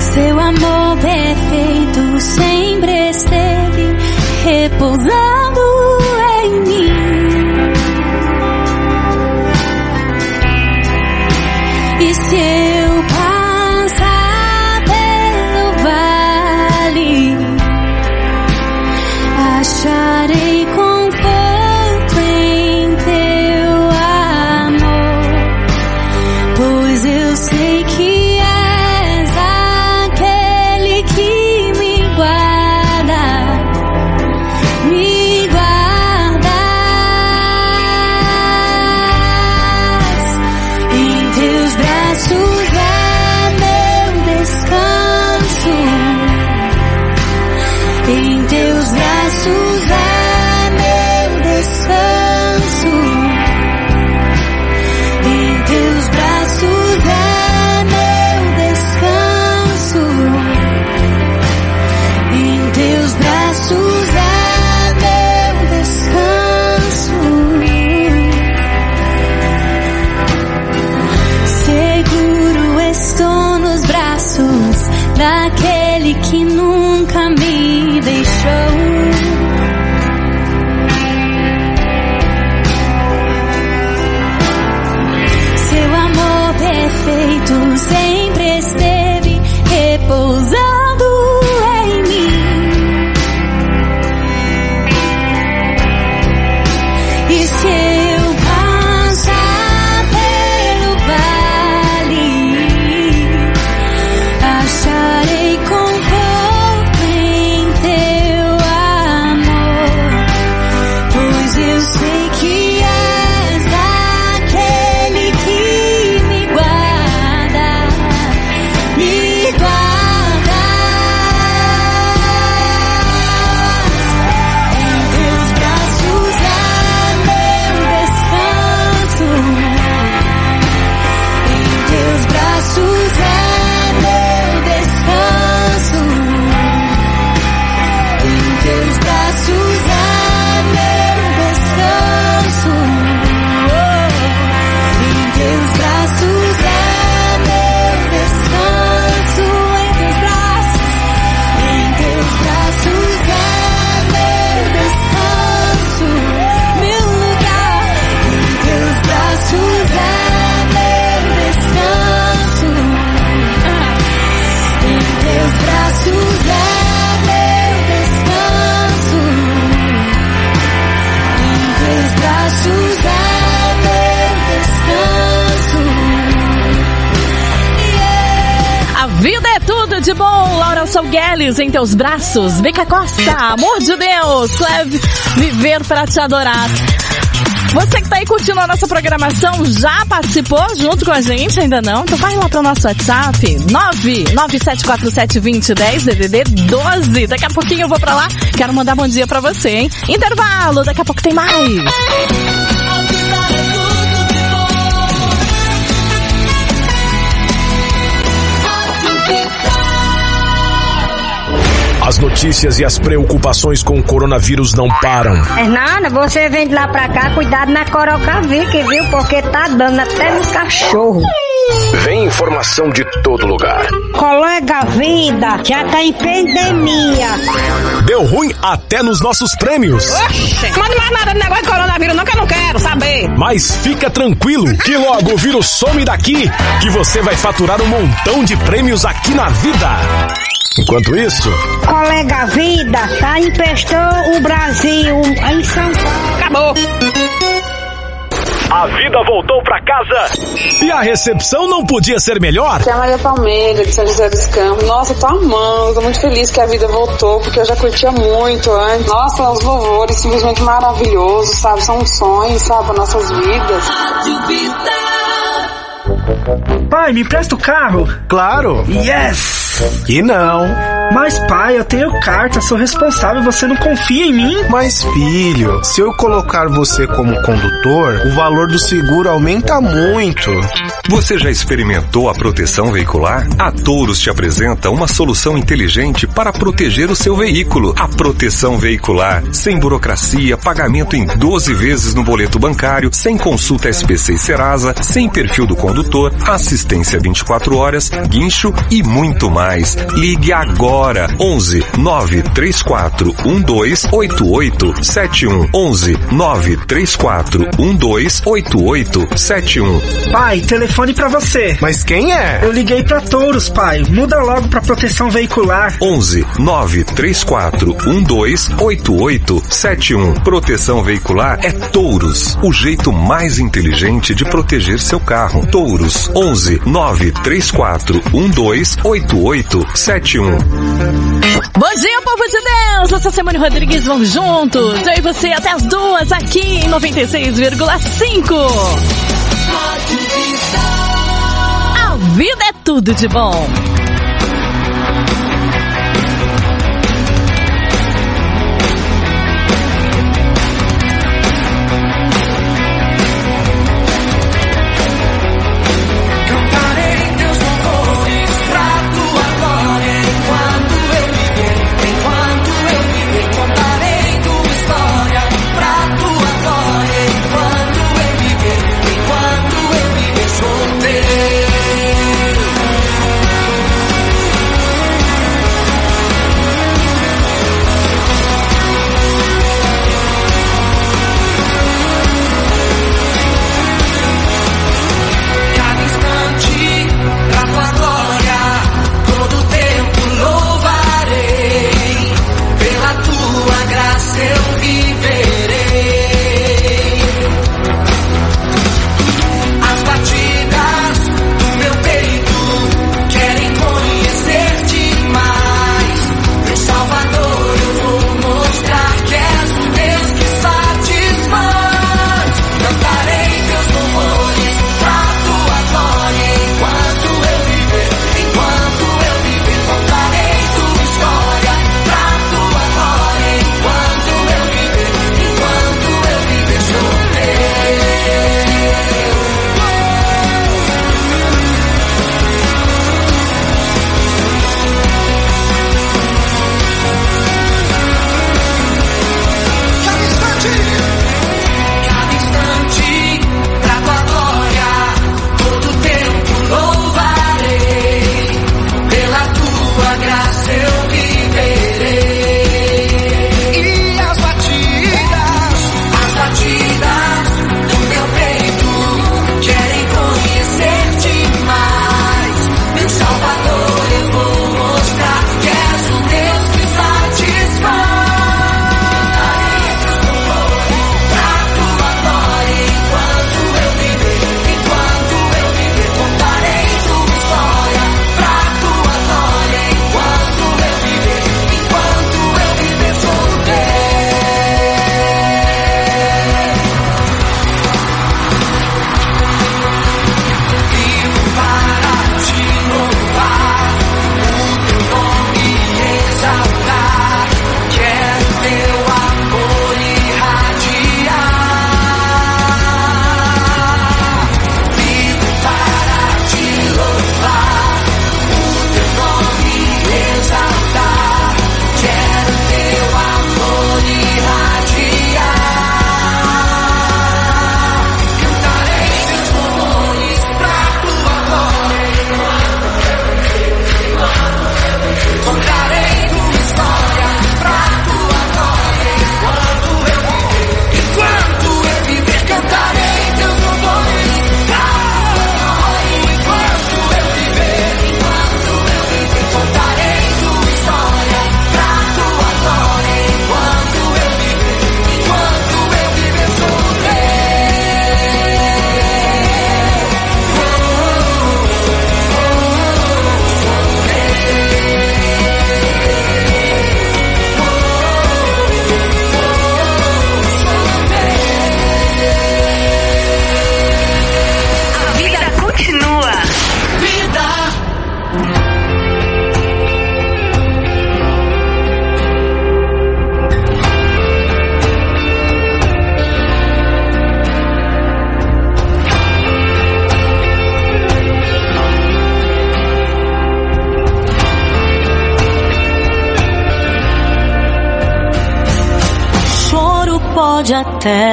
Seu amor perfeito sempre esteve repousando Salgueles em teus braços, Beca Costa, amor de Deus, leve viver para te adorar. Você que tá aí curtindo a nossa programação, já participou junto com a gente? Ainda não? Então vai lá pro nosso WhatsApp, 997472010, DDD 12. Daqui a pouquinho eu vou pra lá, quero mandar bom dia pra você, hein? Intervalo, daqui a pouco tem mais. As notícias e as preocupações com o coronavírus não param. Fernanda, você vem de lá pra cá, cuidado na Corocavique, viu? Porque tá dando até no cachorro. Vem informação de todo lugar. Colega vida, já tá em pandemia. Deu ruim até nos nossos prêmios. Manda mais nada do negócio de coronavírus, não, que eu não Mas fica tranquilo que logo o vírus some daqui, que você vai faturar um montão de prêmios aqui na vida. Enquanto isso, Colega Vida, tá emprestou o Brasil em São Paulo. Acabou. A vida voltou pra casa e a recepção não podia ser melhor. Aqui é a Maria Palmeira, de São José dos Campos. Nossa, eu tô amando, tô muito feliz que a vida voltou, porque eu já curtia muito antes. Nossa, os louvores simplesmente maravilhosos, sabe? São sonhos, sabe, para nossas vidas. Pai, me empresta o carro? Claro. Yes! E não. Mas pai, eu tenho carta, sou responsável, você não confia em mim? Mas filho, se eu colocar você como condutor, o valor do seguro aumenta muito. Você já experimentou a proteção veicular? A Touros te apresenta uma solução inteligente para proteger o seu veículo. A proteção veicular, sem burocracia, pagamento em 12 vezes no boleto bancário, sem consulta SPC e Serasa, sem perfil do condutor, assistência 24 horas, guincho e muito mais. Ligue agora 11 934 1288 71 11 934 1288 71 Pai, telefone pra você. Mas quem é? Eu liguei pra Touros, pai. Muda logo pra proteção veicular. 11 934 1288 71. Proteção veicular é Touros, o jeito mais inteligente de proteger seu carro. Touros 11 934 1288 71. Bom dia, povo de Deus! Eu sou Simone Rodrigues, vamos juntos. Eu e você até as duas aqui em 96,5. A vida é tudo de bom.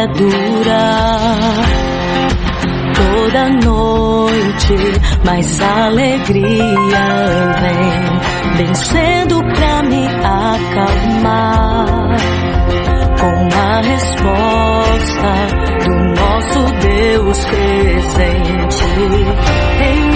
Até durar toda noite, mas a alegria vem vencendo pra me acalmar. Com a resposta do nosso Deus presente em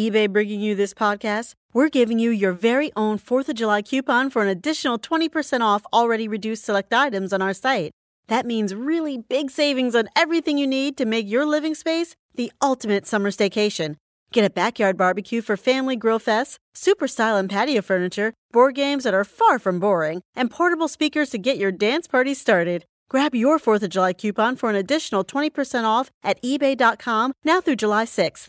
eBay bringing you this podcast, we're giving you your very own 4th of July coupon for an additional 20% off already reduced select items on our site. That means really big savings on everything you need to make your living space the ultimate summer staycation. Get a backyard barbecue for family grill fests, super style and patio furniture, board games that are far from boring, and portable speakers to get your dance party started. Grab your 4th of July coupon for an additional 20% off at eBay.com now through July 6th.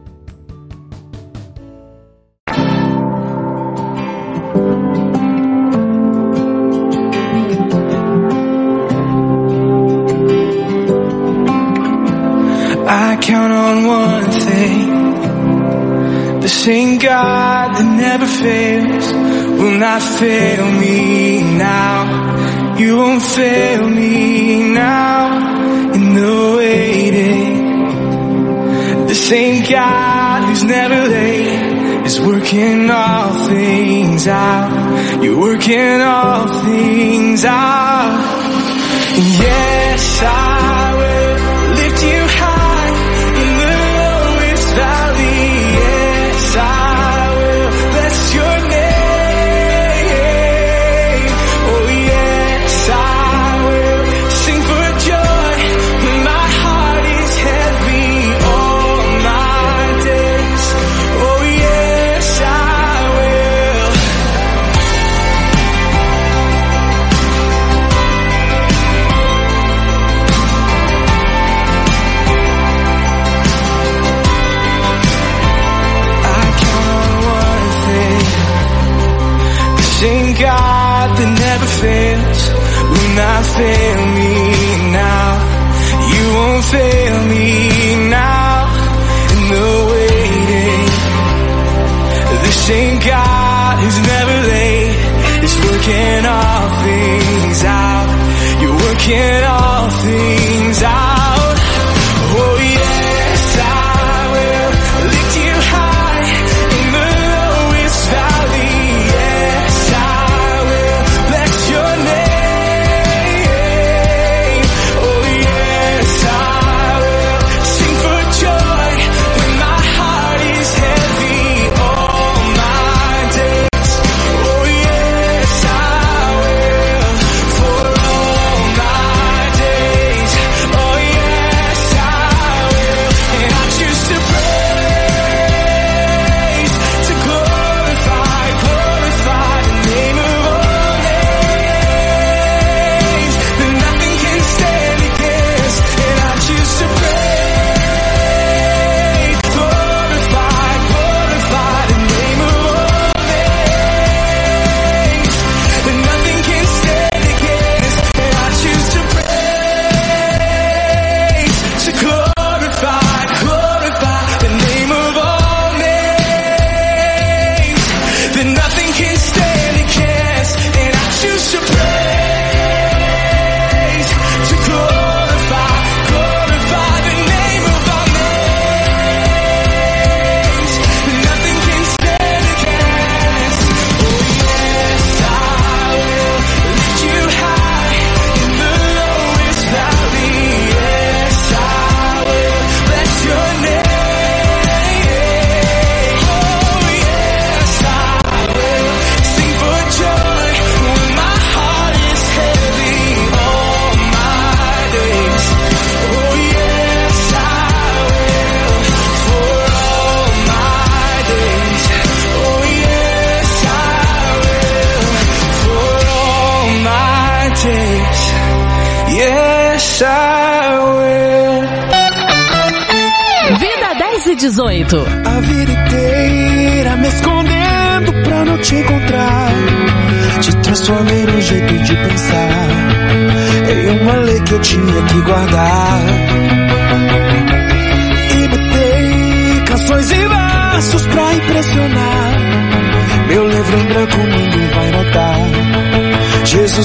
Same God that never fails will not fail me now. You won't fail me now in the waiting. The same God who's never late is working all things out. You're working all things out. Yeah. never fails, will not fail me now. You won't fail me now. In the waiting, the same God who's never late is working all things out. You're working all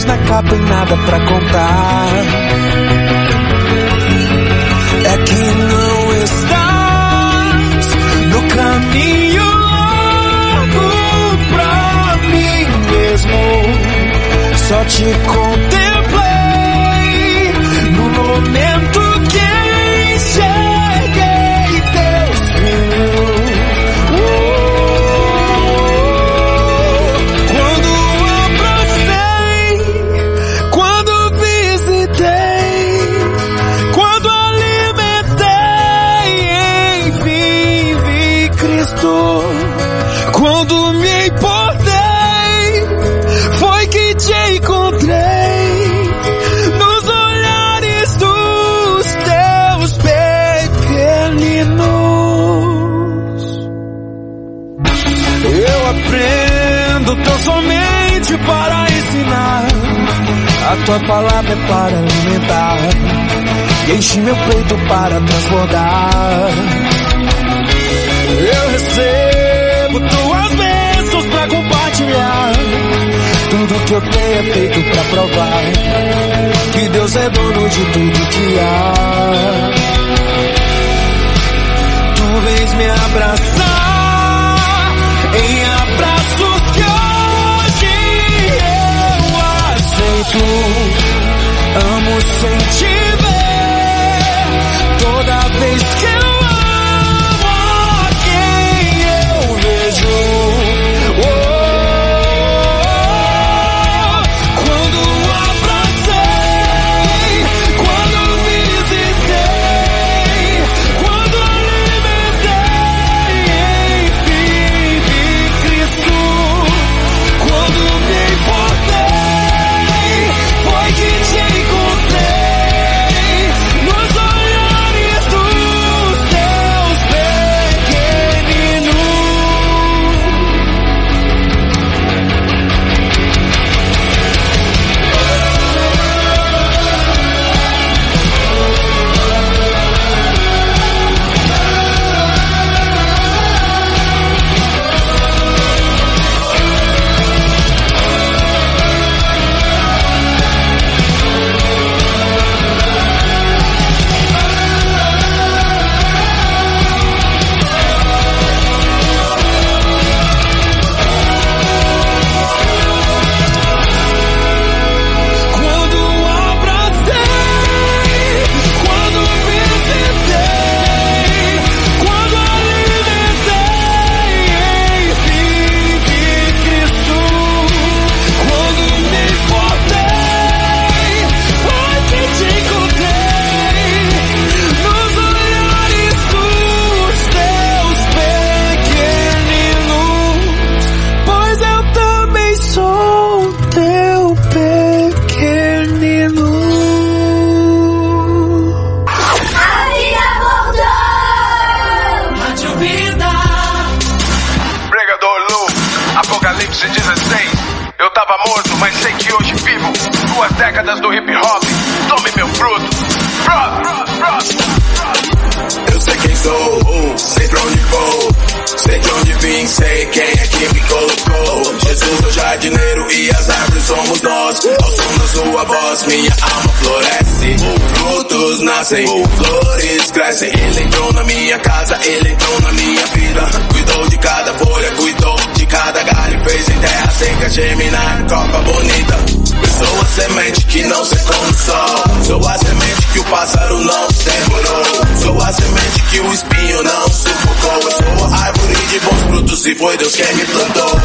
na capa e nada para contar. É que não estás no caminho longo pra mim mesmo. Só te conto. Abraçar em abraços que hoje eu aceito. Amo sem sei pra onde vou. Sei de onde vim, sei quem é que me colocou. Jesus é o jardineiro e as árvores somos nós. Ao som da sua voz, minha alma floresce. Frutos nascem, flores crescem. Ele entrou na minha casa, ele entrou na minha vida. Cuidou de cada folha, cuidou cada galho. Fez em terra seca germinar, copa bonita. Sou a semente que não secou no sol. Sou a semente que o pássaro não demorou. Sou a semente que o espinho não sufocou. Eu sou a árvore de bons frutos e foi Deus quem me plantou.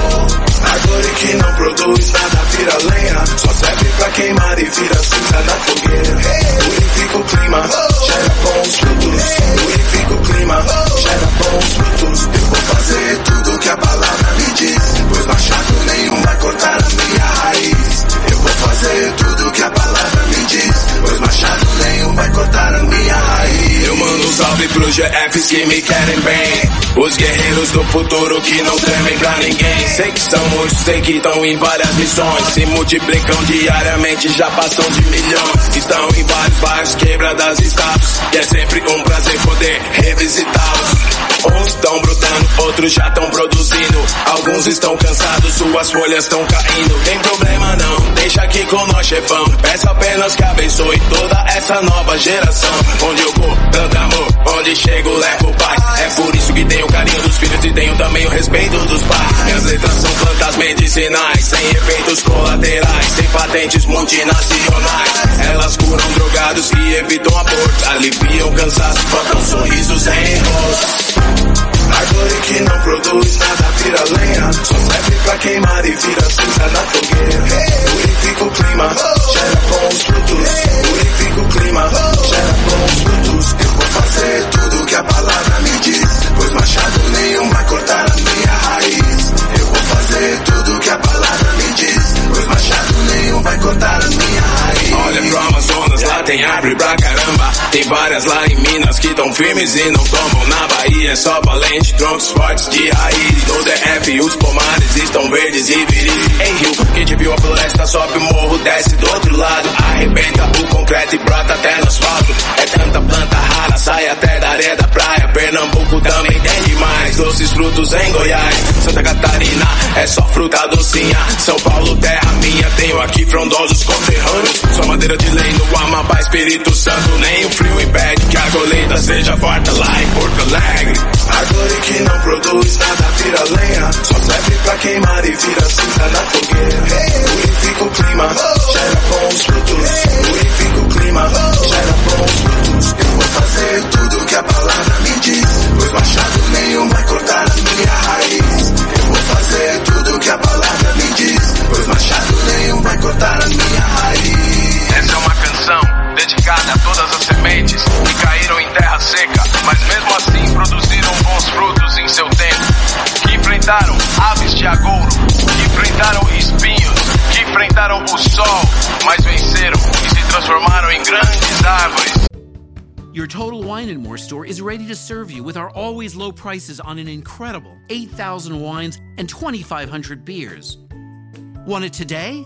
Árvore que não produz nada vira lenha. Só serve pra queimar e vira cinza na fogueira. Purifica o clima, gera bons frutos. Purifica o clima, gera bons frutos. Eu vou fazer tudo que a palavra Pois machado nenhum vai cortar a minha raiz. Eu vou fazer tudo que a palavra me diz. Pois machado nenhum vai cortar a minha raiz. Eu mando um salve pros GFs que me querem bem. Os guerreiros do futuro que não tremem pra ninguém. Sei que são muitos, sei que estão em várias missões. Se multiplicam diariamente, já passam de milhões. Estão em vários bairros, quebradas e estados. E é sempre um prazer poder revisitá-los. Uns estão brotando, outros já estão produzindo. Alguns estão cansados, suas folhas estão caindo. Tem problema não, deixa aqui com nós, chefão. Peço apenas que abençoe toda essa nova geração. Onde eu vou, amor, onde chego, levo paz. É por isso que tenho o carinho dos filhos e tenho também o respeito dos pais. Minhas letras são plantas medicinais, sem efeitos colaterais, sem patentes multinacionais. Elas curam drogados e evitam aborto, aliviam cansaço, botam sorrisos em rosto. Árvore que não produz nada vira lenha. Só serve pra queimar e vira cinza na fogueira. Purifica o clima, gera bons frutos. Purifica o clima, gera bons frutos. Fazer tudo que a palavra me diz. Pois machado nenhum vai cortar a minha raiz. Eu vou fazer tudo que a palavra me diz. Pois machado nenhum vai cortar a minha raiz. Olha pro Amazonas, tem árvore pra caramba. Tem várias lá em Minas que tão firmes e não tomam. Na Bahia é só valente, troncos fortes de raiz. No DF os pomares estão verdes e viris. Em Rio, quem te viu a floresta sobe o morro, desce do outro lado. Arrebenta o concreto e brota até no asfalto. É tanta planta rara, sai até da areia da praia. Pernambuco também tem demais. Doces frutos em Goiás. Santa Catarina é só fruta docinha. São Paulo, terra minha, tenho aqui frondosos conterrâneos. Só madeira de lei no Amapá, Espírito Santo. Nem o frio impede que a colheita seja forte lá em Porto Alegre. Árvore que não produz nada vira lenha. Só serve pra queimar e vira cinza na fogueira. Purifica o clima, gera bons frutos. Purifica o clima, gera bons frutos. Eu vou fazer tudo que a palavra me diz. Pois machado nenhum vai cortar a minha raiz. Eu vou fazer tudo que a palavra me diz. Pois machado nenhum vai cortar a minha raiz. Essa é uma canção dedicada a todas as sementes que caíram em terra seca, mas mesmo assim produziram bons frutos em seu tempo. Que enfrentaram aves de agouro, que enfrentaram espinhos, que enfrentaram o sol, mas venceram e se transformaram em grandes árvores. Your Total Wine and More store is ready to serve you with our always low prices on an incredible 8,000 wines and 2,500 beers. Want it today?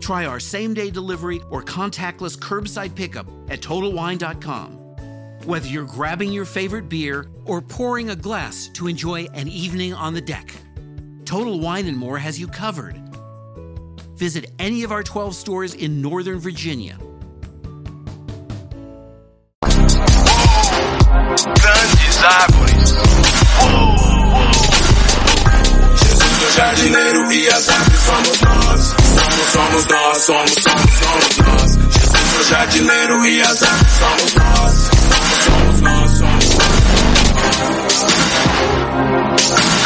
Try our same day delivery or contactless curbside pickup at TotalWine.com. Whether you're grabbing your favorite beer or pouring a glass to enjoy an evening on the deck, Total Wine and More has you covered. Visit any of our 12 stores in Northern Virginia. Jardineiro e as árvores somos nós. Somos, somos nós, somos, somos, somos nós. Jesus, meu jardineiro e as árvores somos nós. Somos, somos nós, somos, Rádio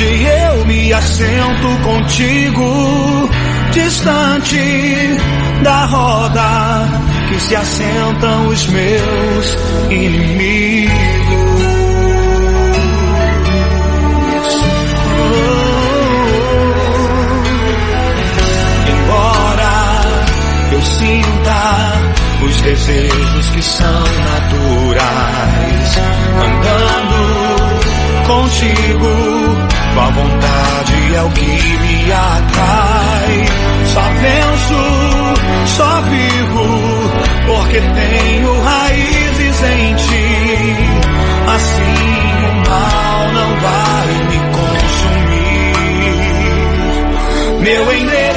onde eu me assento contigo, distante da roda que se assentam os meus inimigos. Embora eu sinta os desejos que são naturais, andando contigo, tua vontade é o que me atrai. Só venço, só vivo, porque tenho raízes em ti. Assim o mal não vai me consumir. Meu endereço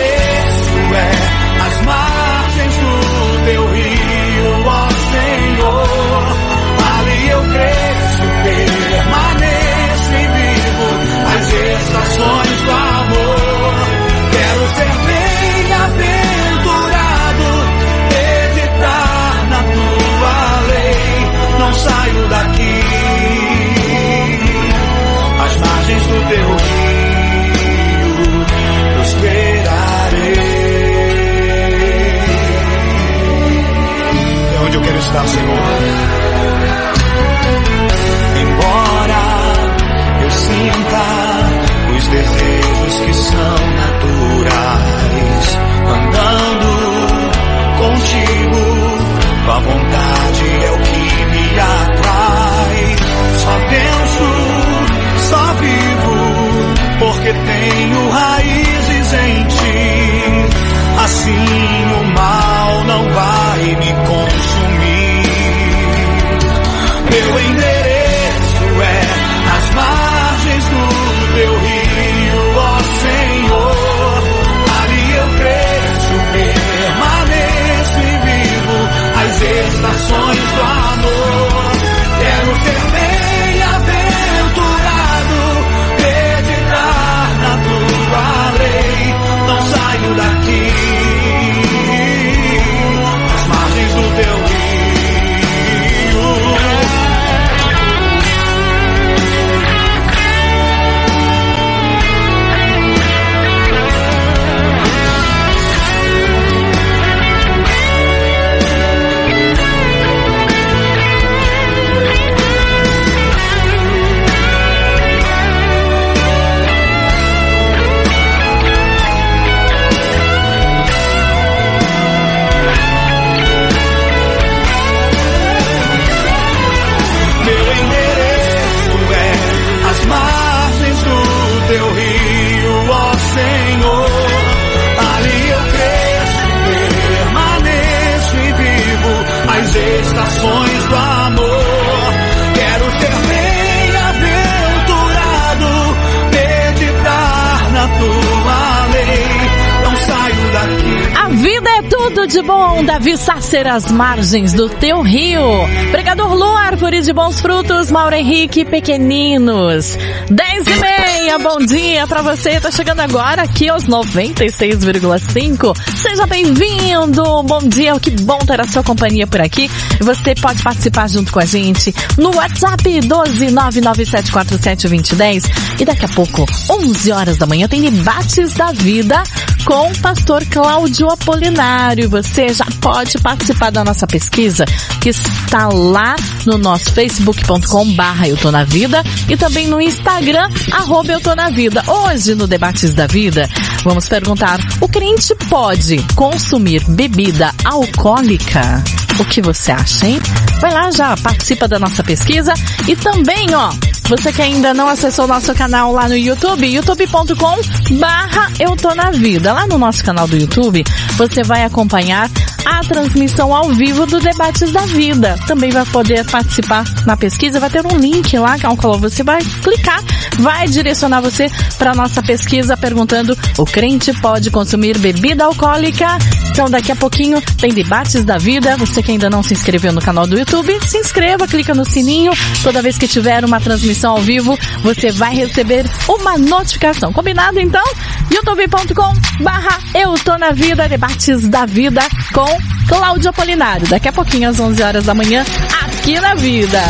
Sácer, as margens do teu rio. Pregador Lu, árvore de bons frutos, Mauro Henrique, pequeninos. 10 e meia, bom dia pra você. Tá chegando agora aqui aos 96,5. Seja bem-vindo, bom dia, que bom ter a sua companhia por aqui. Você pode participar junto com a gente no WhatsApp 12997472010. E daqui a pouco, 11 horas da manhã, tem debates da vida com o pastor Cláudio Apolinário. Você já pode participar da nossa pesquisa que está lá no nosso facebook.com barra Eu Tô Na Vida e também no Instagram, arroba Eu Tô Na Vida. Hoje, no Debates da Vida, vamos perguntar, o crente pode consumir bebida alcoólica? O que você acha, hein? Vai lá já, participa da nossa pesquisa e também, ó, você que ainda não acessou nosso canal lá no YouTube, youtube.com barra Eu Tô Na Vida. Lá no nosso canal do YouTube, você vai acompanhar a transmissão ao vivo do Debates da Vida. Também vai poder participar na pesquisa, vai ter um link lá, ao você vai clicar, vai direcionar você para nossa pesquisa perguntando o crente pode consumir bebida alcoólica? Então daqui a pouquinho tem Debates da Vida. Você que ainda não se inscreveu no canal do YouTube, se inscreva, clica no sininho. Toda vez que tiver uma transmissão ao vivo, você vai receber uma notificação. Combinado então? youtube.com barra Eu Tô Na Vida, Debates da Vida com Cláudio Apolinário. Daqui a pouquinho, às 11 horas da manhã, aqui na Vida.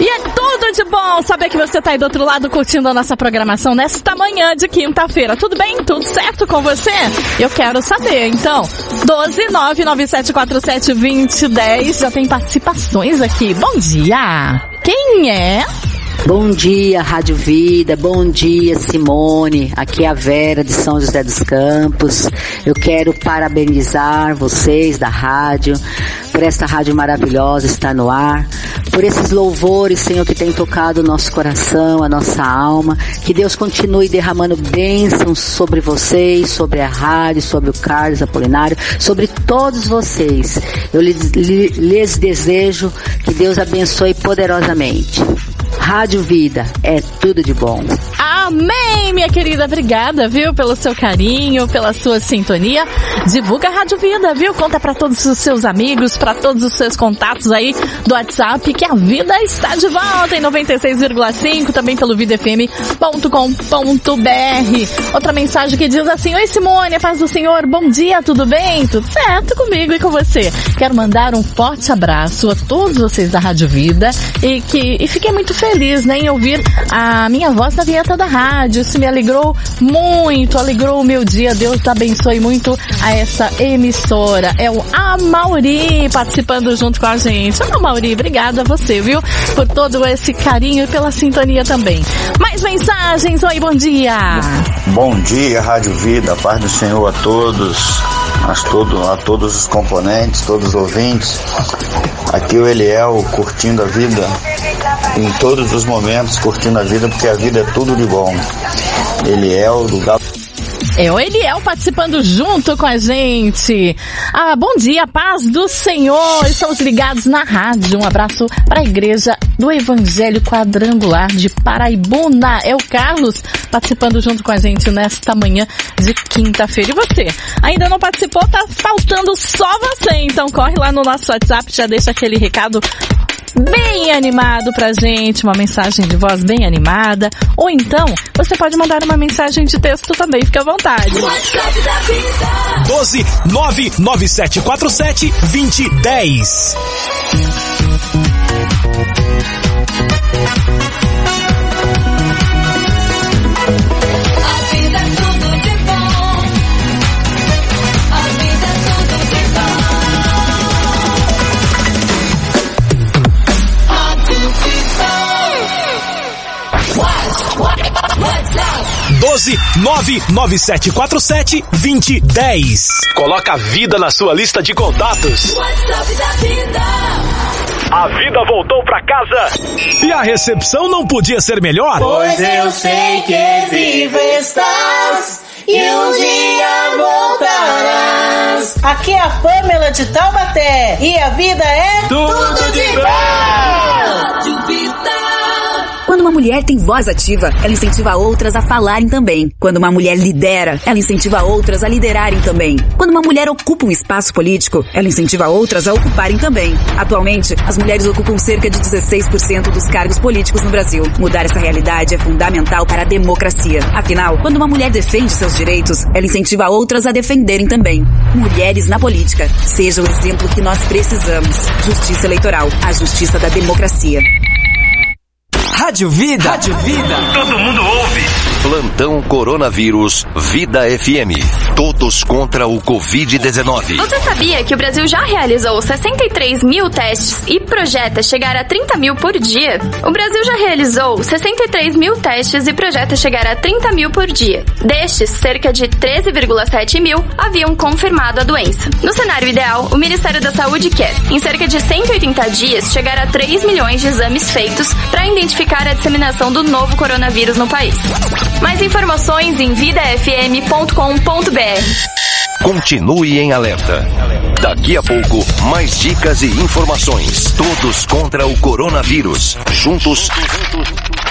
E é tudo de bom saber que você tá aí do outro lado curtindo a nossa programação nesta manhã de quinta-feira. Tudo bem? Tudo certo com você? Eu quero saber. Então, 12997472010 já tem participações aqui. Bom dia! Quem é? Bom dia, Rádio Vida. Bom dia, Simone. Aqui é a Vera de São José dos Campos. Eu quero parabenizar vocês da rádio por esta rádio maravilhosa estar no ar, por esses louvores, Senhor, que tem tocado o nosso coração, a nossa alma. Que Deus continue derramando bênçãos sobre vocês, sobre a rádio, sobre o Carlos Apolinário, sobre todos vocês. Eu lhes, lhes desejo que Deus abençoe poderosamente. Rádio Vida é tudo de bom. Amém, minha querida. Obrigada, viu, pelo seu carinho, pela sua sintonia. Divulga a Rádio Vida, viu? Conta para todos os seus amigos, para todos os seus contatos aí do WhatsApp que a vida está de volta em 96,5, também pelo vidafm.com.br. Outra mensagem que diz assim: Oi Simone, a paz do Senhor, bom dia, tudo bem? Tudo certo comigo e com você? Quero mandar um forte abraço a todos vocês da Rádio Vida e que e fiquei muito feliz né, em ouvir a minha voz na vinheta da rádio. Isso me alegrou muito, alegrou o meu dia. Deus abençoe muito a essa emissora. É o Amauri participando junto com a gente. Amauri, obrigada a você, viu? Por todo esse carinho e pela sintonia também. Mais mensagens, oi, bom dia. Bom dia, Rádio Vida, paz do Senhor a todos, a, todo, a todos os componentes, todos os ouvintes. Aqui o Eliel curtindo a vida em todos os momentos, curtindo a vida, porque a vida é tudo de bom. Eliel do Galo. É o Eliel participando junto com a gente. Ah, bom dia, paz do Senhor. Estamos ligados na rádio. Um abraço para a igreja do Evangelho Quadrangular de Paraibuna. É o Carlos participando junto com a gente nesta manhã de quinta-feira. E você? Ainda não participou? Tá faltando só você. Então corre lá no nosso WhatsApp, já deixa aquele recado bem animado pra gente, uma mensagem de voz bem animada, ou então você pode mandar uma mensagem de texto também, fique à vontade. 12 99747 2010. 12 99747 2010. Coloca a vida na sua lista de contatos. WhatsApp da vida. A vida voltou pra casa e a recepção não podia ser melhor. Pois eu sei que vivo estás e um dia voltarás. Aqui é a Pamela de Taubaté e a vida é Tudo de bom. Vida. Quando uma mulher tem voz ativa, ela incentiva outras a falarem também. Quando uma mulher lidera, ela incentiva outras a liderarem também. Quando uma mulher ocupa um espaço político, ela incentiva outras a ocuparem também. Atualmente, as mulheres ocupam cerca de 16% dos cargos políticos no Brasil. Mudar essa realidade é fundamental para a democracia. Afinal, quando uma mulher defende seus direitos, ela incentiva outras a defenderem também. Mulheres na política. Seja o exemplo que nós precisamos. Justiça eleitoral. A justiça da democracia. Rádio Vida. Rádio Vida. Todo mundo ouve. Plantão Coronavírus Vida FM. Todos contra o Covid-19. Você sabia que o Brasil já realizou 63 mil testes e projeta chegar a 30 mil por dia? O Brasil já realizou 63 mil testes e projeta chegar a 30 mil por dia. Destes, cerca de 13,7 mil haviam confirmado a doença. No cenário ideal, o Ministério da Saúde quer, em cerca de 180 dias, chegar a 3 milhões de exames feitos para identificar a disseminação do novo coronavírus no país. Mais informações em vidafm.com.br. Continue em alerta. Daqui a pouco, mais dicas e informações. Todos contra o coronavírus. Juntos,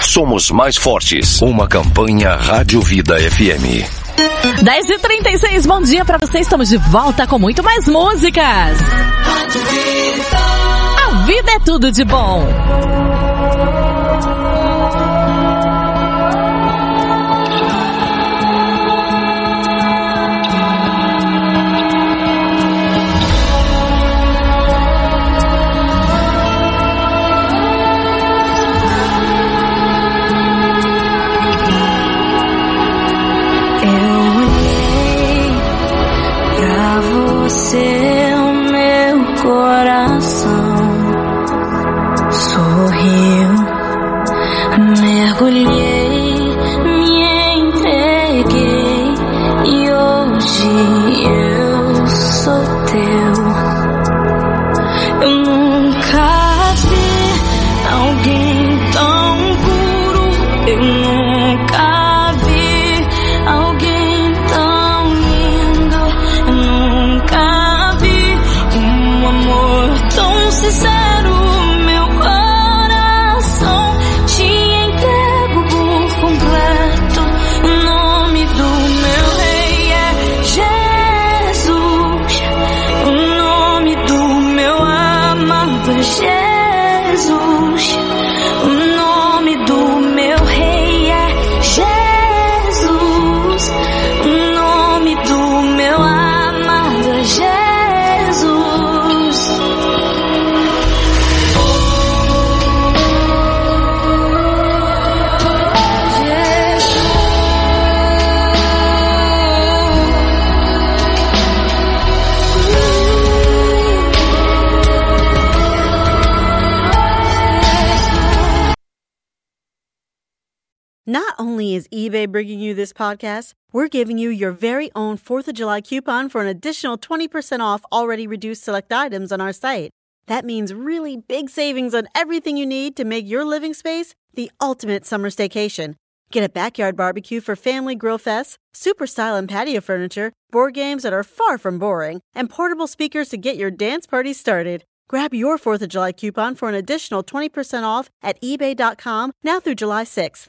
somos mais fortes. Uma campanha Rádio Vida FM. 10 e 36 bom dia pra você. Estamos de volta com muito mais músicas. A vida é tudo de bom. Você, eBay bringing you this podcast, we're giving you your very own 4th of July coupon for an additional 20% off already reduced select items on our site. That means really big savings on everything you need to make your living space the ultimate summer staycation. Get a backyard barbecue for family grill fests, super style and patio furniture, board games that are far from boring, and portable speakers to get your dance party started. Grab your 4th of July coupon for an additional 20% off at eBay.com now through July 6th.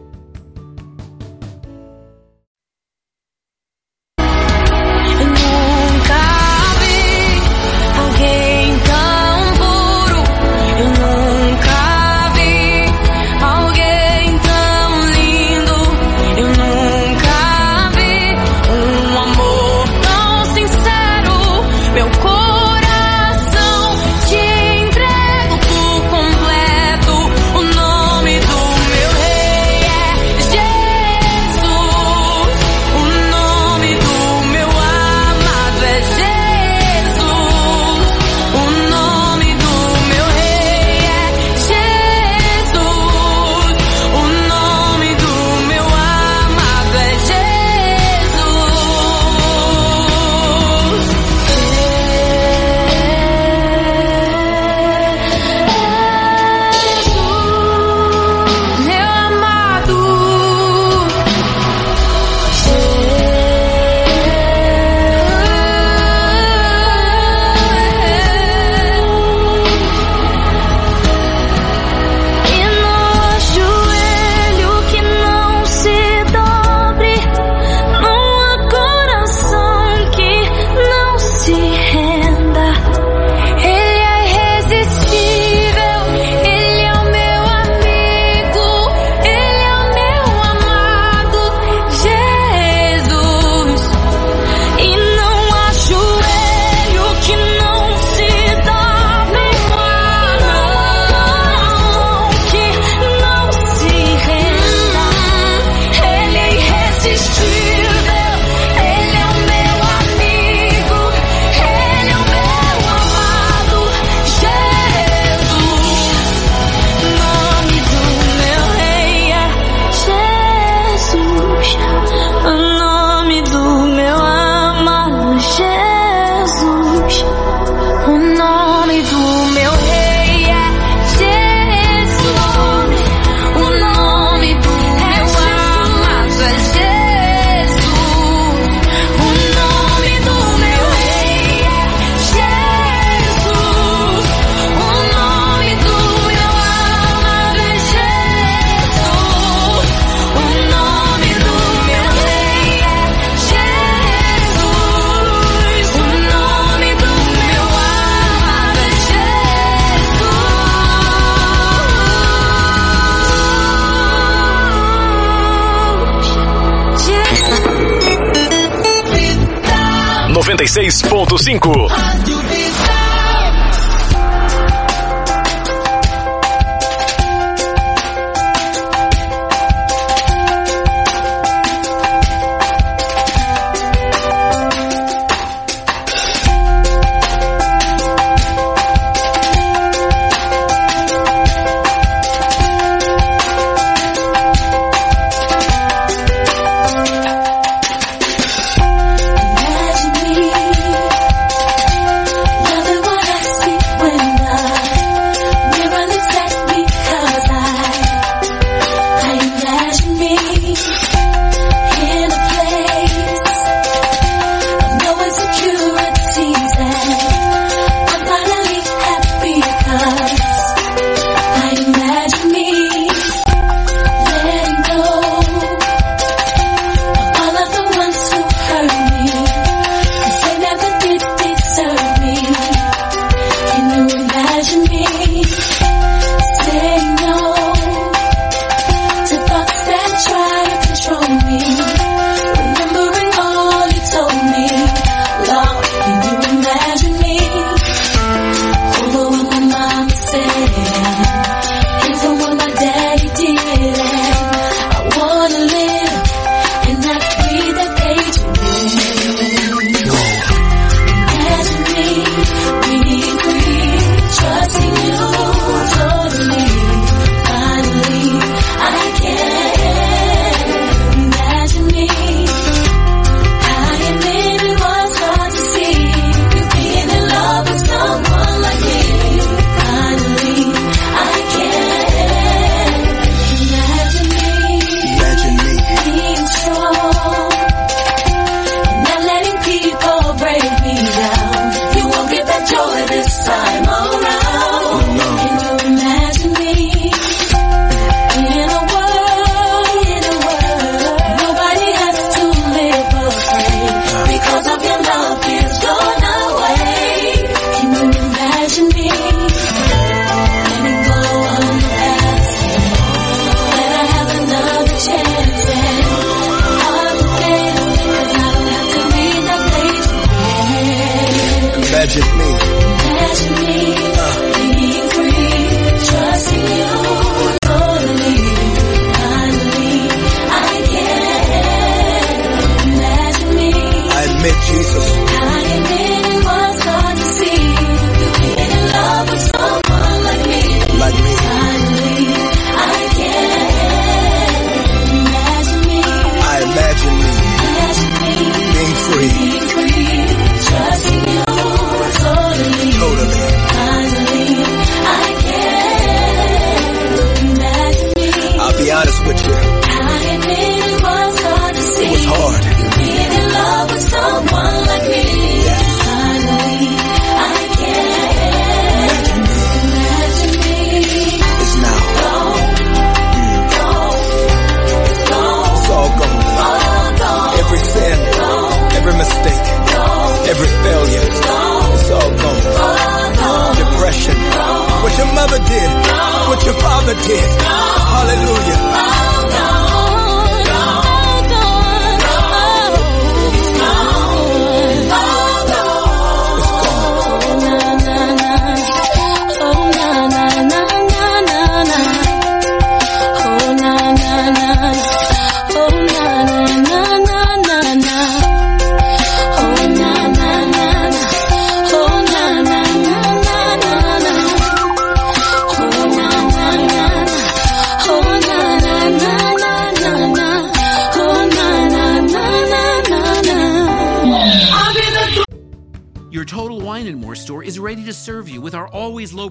96.5.